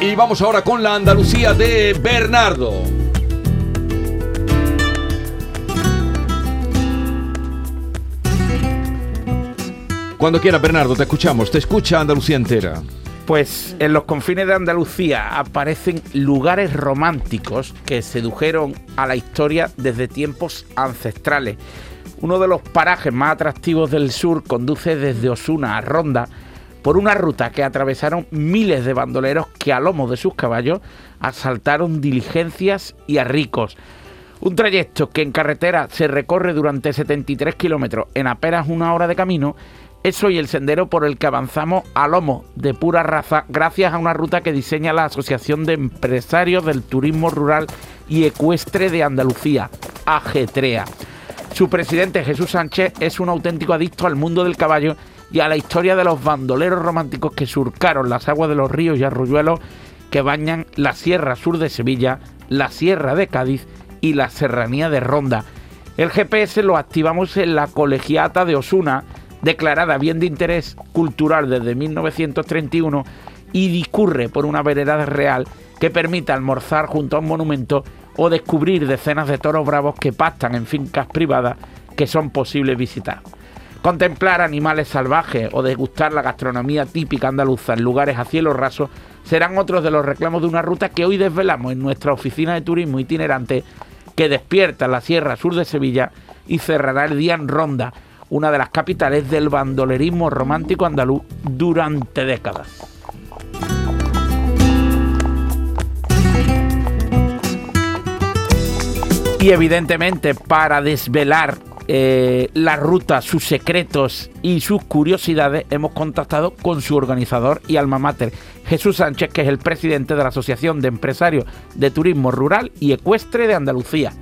Y vamos ahora con la Andalucía de Bernardo. Cuando quieras, Bernardo, te escuchamos. Te escucha Andalucía entera. Pues en los confines de Andalucía aparecen lugares románticos que sedujeron a la historia desde tiempos ancestrales. Uno de los parajes más atractivos del sur conduce desde Osuna a Ronda por una ruta que atravesaron miles de bandoleros que a lomo de sus caballos asaltaron diligencias y a ricos. Un trayecto que en carretera se recorre durante 73 kilómetros en apenas una hora de camino es hoy el sendero por el que avanzamos a lomo de pura raza gracias a una ruta que diseña la Asociación de Empresarios del Turismo Rural y Ecuestre de Andalucía, AGTREA. Su presidente Jesús Sánchez es un auténtico adicto al mundo del caballo y a la historia de los bandoleros románticos que surcaron las aguas de los ríos y arroyuelos que bañan la Sierra Sur de Sevilla, la Sierra de Cádiz y la Serranía de Ronda. El GPS lo activamos en la colegiata de Osuna, declarada bien de interés cultural desde 1931 y discurre por una vereda real que permite almorzar junto a un monumento o descubrir decenas de toros bravos que pastan en fincas privadas que son posibles visitar. Contemplar animales salvajes o degustar la gastronomía típica andaluza en lugares a cielo raso serán otros de los reclamos de una ruta que hoy desvelamos en nuestra oficina de turismo itinerante que despierta la Sierra Sur de Sevilla y cerrará el día en Ronda, una de las capitales del bandolerismo romántico andaluz durante décadas. Y evidentemente para desvelar eh, la ruta, sus secretos y sus curiosidades, hemos contactado con su organizador y alma mater, Jesús Sánchez, que es el presidente de la Asociación de Empresarios de Turismo Rural y Ecuestre de Andalucía.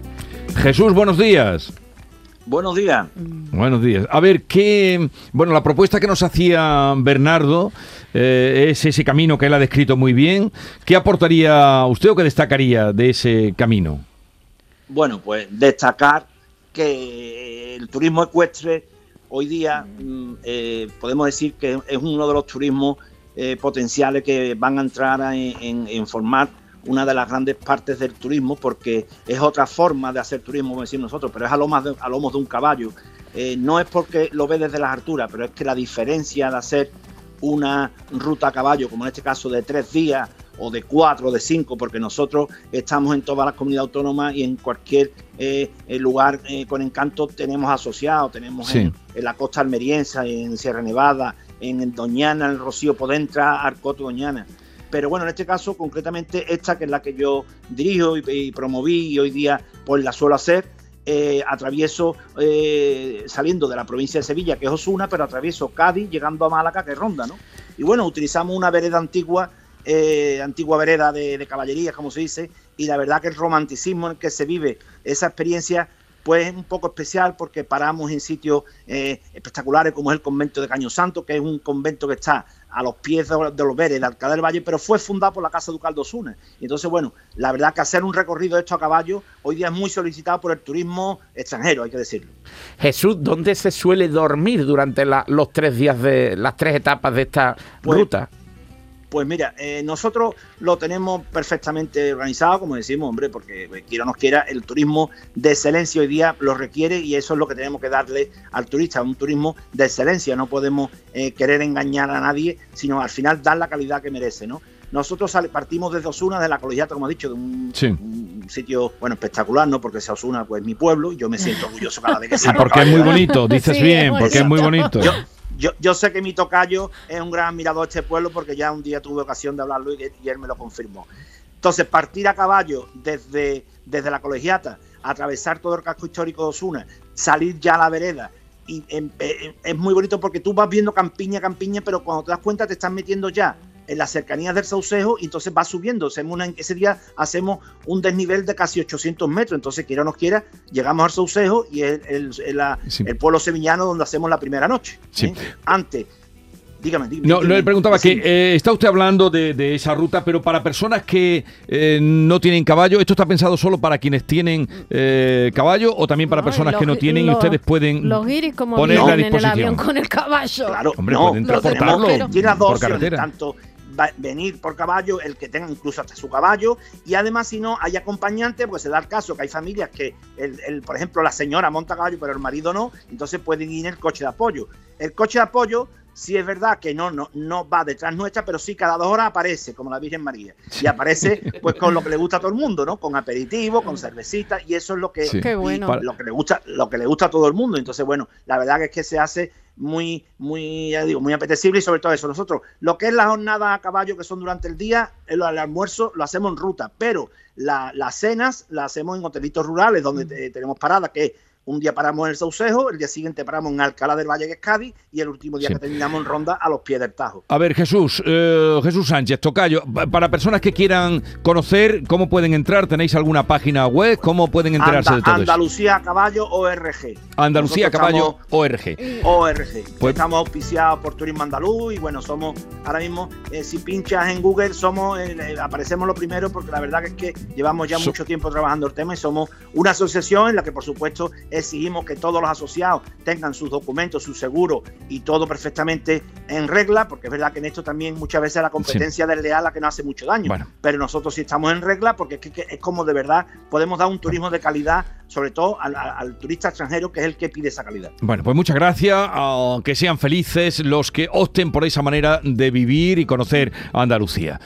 Jesús, buenos días. Buenos días. Buenos días. A ver, qué. Bueno, la propuesta que nos hacía Bernardo eh, es ese camino que él ha descrito muy bien. ¿Qué aportaría usted o qué destacaría de ese camino? Bueno, pues destacar que el turismo ecuestre hoy día mm, eh, podemos decir que es uno de los turismos eh, potenciales que van a entrar en formar una de las grandes partes del turismo porque es otra forma de hacer turismo, como decimos nosotros, pero es a lomos de, a lomos de un caballo. Eh, no es porque lo ve desde las alturas, pero es que la diferencia de hacer una ruta a caballo, como en este caso de tres días o de cuatro o de cinco, porque nosotros estamos en todas las comunidades autónomas y en cualquier eh, lugar eh, con encanto tenemos asociados, tenemos en, la costa almeriense, en Sierra Nevada, en Doñana, en Rocío Podentra, Arcoto Doñana. Pero bueno, en este caso, concretamente esta que es la que yo dirijo y, promoví y hoy día pues la suelo hacer, eh, atravieso eh, saliendo de la provincia de Sevilla, que es Osuna, pero atravieso Cádiz, llegando a Málaga, que es Ronda, ¿no? Y bueno, utilizamos una vereda antigua, eh, antigua vereda de, de caballería, como se dice, y la verdad que el romanticismo en el que se vive esa experiencia pues es un poco especial porque paramos en sitios espectaculares como es el convento de Caño Santo, que es un convento que está a los pies de los Veres, de Alcalá del Valle, pero fue fundado por la Casa Ducal de Osuna. Y entonces, bueno, la verdad que hacer un recorrido hecho a caballo hoy día es muy solicitado por el turismo extranjero, hay que decirlo. Jesús, ¿dónde se suele dormir durante los tres días de las tres etapas de esta pues, ruta? Pues mira, eh, nosotros lo tenemos perfectamente organizado, como decimos, hombre, porque eh, quiera o nos quiera, el turismo de excelencia hoy día lo requiere y eso es lo que tenemos que darle al turista, un turismo de excelencia. No podemos eh, querer engañar a nadie, sino al final dar la calidad que merece, ¿no? Nosotros partimos desde Osuna, de la colegiata, como he dicho, de un, sitio, bueno, espectacular, ¿no? Porque sea Osuna, pues mi pueblo, y yo me siento orgulloso cada vez que salgo. porque es muy bonito, dices bien, porque es muy bonito. Yo, sé que mi tocayo es un gran admirador de este pueblo porque ya un día tuve ocasión de hablarlo y, él me lo confirmó. Entonces, partir a caballo desde, desde la colegiata, atravesar todo el casco histórico de Osuna, salir ya a la vereda, y em, eh, es muy bonito porque tú vas viendo campiña, campiña, pero cuando te das cuenta te estás metiendo ya en las cercanías del Saucejo y entonces va subiendo. ese día hacemos un desnivel de casi 800 metros, entonces quiera o no quiera, llegamos al Saucejo y es el, pueblo sevillano donde hacemos la primera noche. Sí. ¿eh? Antes. Dígame, dígame, no, le preguntaba que eh, está usted hablando de, esa ruta, pero para personas que eh, no tienen caballo, ¿esto está pensado solo para quienes tienen caballo o también para personas que no tienen y ustedes pueden los como poner a disposición? En el avión con el caballo? Claro, Hombre, pueden transportarlo por carretera. Tanto venir por caballo, el que tenga incluso hasta su caballo, y además si no hay acompañante, pues se da el caso que hay familias que, el, por ejemplo, la señora monta caballo, pero el marido no, entonces pueden ir en el coche de apoyo. El coche de apoyo sí es verdad que no, no, no va detrás nuestra, pero sí cada dos horas aparece, como la Virgen María. Y aparece pues con lo que le gusta a todo el mundo, ¿no? Con aperitivo, con cervecita, y eso es lo que, lo que le gusta, lo que le gusta a todo el mundo. Entonces, bueno, la verdad es que se hace muy, muy, ya digo, muy apetecible y sobre todo eso. Nosotros, lo que es la jornada a caballo que son durante el día, el, almuerzo lo hacemos en ruta, pero las cenas las hacemos en hotelitos rurales donde mm. tenemos paradas que un día paramos en el Saucejo, el día siguiente paramos en Alcalá del Valle, que es Cádiz, y el último día que terminamos en Ronda a los pies del Tajo. A ver, Jesús, eh, Jesús Sánchez, Tocayo, para personas que quieran conocer, ¿cómo pueden entrar? ¿Tenéis alguna página web? ¿Cómo pueden enterarse de todo Andalucía Caballo ORG. Andalucía Caballo ORG. ORG. Pues, estamos auspiciados por Turismo Andaluz y bueno, somos ahora mismo, eh, si pinchas en Google, somos eh, aparecemos lo primero porque la verdad es que llevamos ya mucho tiempo trabajando el tema y somos una asociación en la que por supuesto exigimos que todos los asociados tengan sus documentos, su seguro y todo perfectamente en regla, porque es verdad que en esto también muchas veces la competencia del desleal la que nos hace mucho daño. Pero nosotros sí estamos en regla porque es, que, es como de verdad podemos dar un turismo de calidad, sobre todo al, turista extranjero, que es el que pide esa calidad. Bueno, pues muchas gracias. que sean felices los que opten por esa manera de vivir y conocer Andalucía.